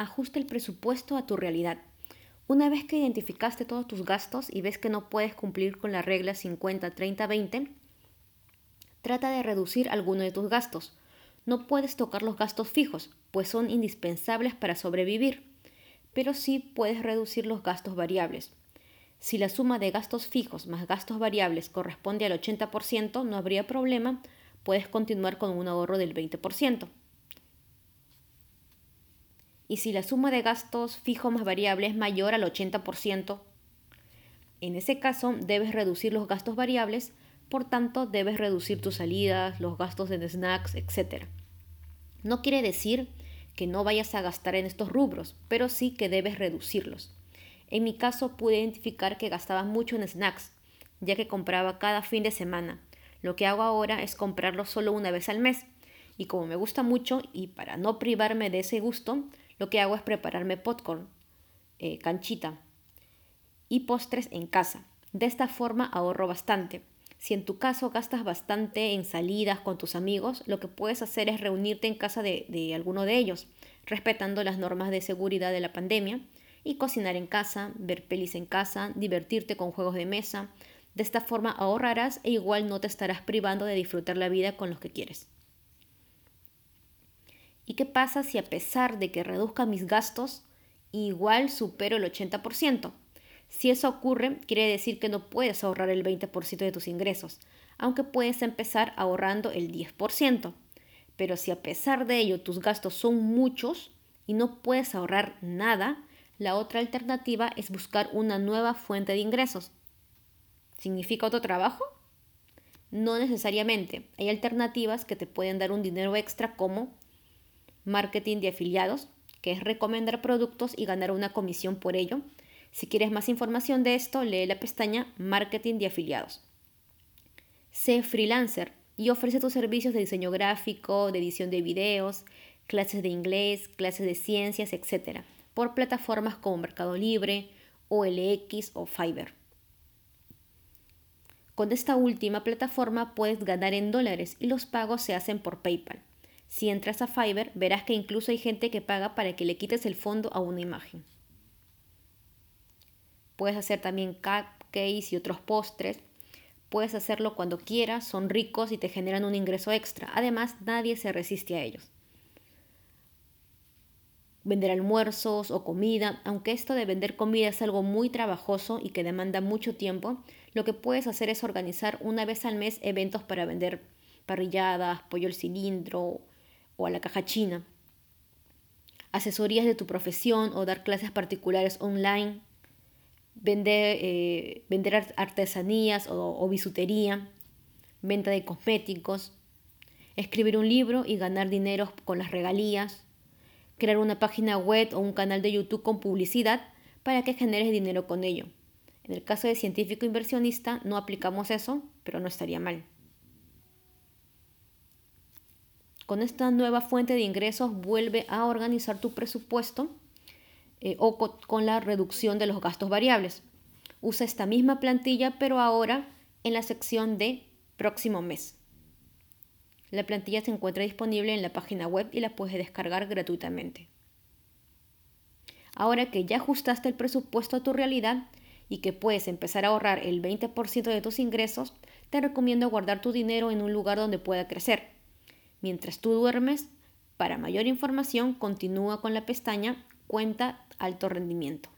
ajusta el presupuesto a tu realidad. Una vez que identificaste todos tus gastos y ves que no puedes cumplir con la regla 50, 30, 20, trata de reducir alguno de tus gastos. No puedes tocar los gastos fijos, pues son indispensables para sobrevivir, pero sí puedes reducir los gastos variables. Si la suma de gastos fijos más gastos variables corresponde al 80%, no habría problema, puedes continuar con un ahorro del 20%. Y si la suma de gastos fijos más variables es mayor al 80%, en ese caso debes reducir los gastos variables, por tanto debes reducir tus salidas, los gastos en snacks, etc. No quiere decir que no vayas a gastar en estos rubros, pero sí que debes reducirlos. En mi caso pude identificar que gastaba mucho en snacks, ya que compraba cada fin de semana. Lo que hago ahora es comprarlo solo una vez al mes. Y como me gusta mucho y para no privarme de ese gusto, lo que hago es prepararme popcorn, eh, canchita y postres en casa. De esta forma ahorro bastante. Si en tu caso gastas bastante en salidas con tus amigos, lo que puedes hacer es reunirte en casa de, de alguno de ellos, respetando las normas de seguridad de la pandemia y cocinar en casa, ver pelis en casa, divertirte con juegos de mesa. De esta forma ahorrarás e igual no te estarás privando de disfrutar la vida con los que quieres. ¿Y qué pasa si a pesar de que reduzca mis gastos, igual supero el 80%? Si eso ocurre, quiere decir que no puedes ahorrar el 20% de tus ingresos, aunque puedes empezar ahorrando el 10%. Pero si a pesar de ello tus gastos son muchos y no puedes ahorrar nada, la otra alternativa es buscar una nueva fuente de ingresos. ¿Significa otro trabajo? No necesariamente. Hay alternativas que te pueden dar un dinero extra como marketing de afiliados, que es recomendar productos y ganar una comisión por ello. Si quieres más información de esto, lee la pestaña Marketing de afiliados. Sé freelancer y ofrece tus servicios de diseño gráfico, de edición de videos, clases de inglés, clases de ciencias, etc por plataformas como Mercado Libre, OLX o Fiverr. Con esta última plataforma puedes ganar en dólares y los pagos se hacen por PayPal. Si entras a Fiverr, verás que incluso hay gente que paga para que le quites el fondo a una imagen. Puedes hacer también cupcakes y otros postres. Puedes hacerlo cuando quieras, son ricos y te generan un ingreso extra. Además, nadie se resiste a ellos vender almuerzos o comida, aunque esto de vender comida es algo muy trabajoso y que demanda mucho tiempo, lo que puedes hacer es organizar una vez al mes eventos para vender parrilladas, pollo al cilindro o a la caja china, asesorías de tu profesión o dar clases particulares online, vender, eh, vender artesanías o, o bisutería, venta de cosméticos, escribir un libro y ganar dinero con las regalías, crear una página web o un canal de YouTube con publicidad para que generes dinero con ello. En el caso de científico inversionista no aplicamos eso, pero no estaría mal. Con esta nueva fuente de ingresos vuelve a organizar tu presupuesto eh, o con la reducción de los gastos variables. Usa esta misma plantilla, pero ahora en la sección de próximo mes. La plantilla se encuentra disponible en la página web y la puedes descargar gratuitamente. Ahora que ya ajustaste el presupuesto a tu realidad y que puedes empezar a ahorrar el 20% de tus ingresos, te recomiendo guardar tu dinero en un lugar donde pueda crecer. Mientras tú duermes, para mayor información continúa con la pestaña Cuenta alto rendimiento.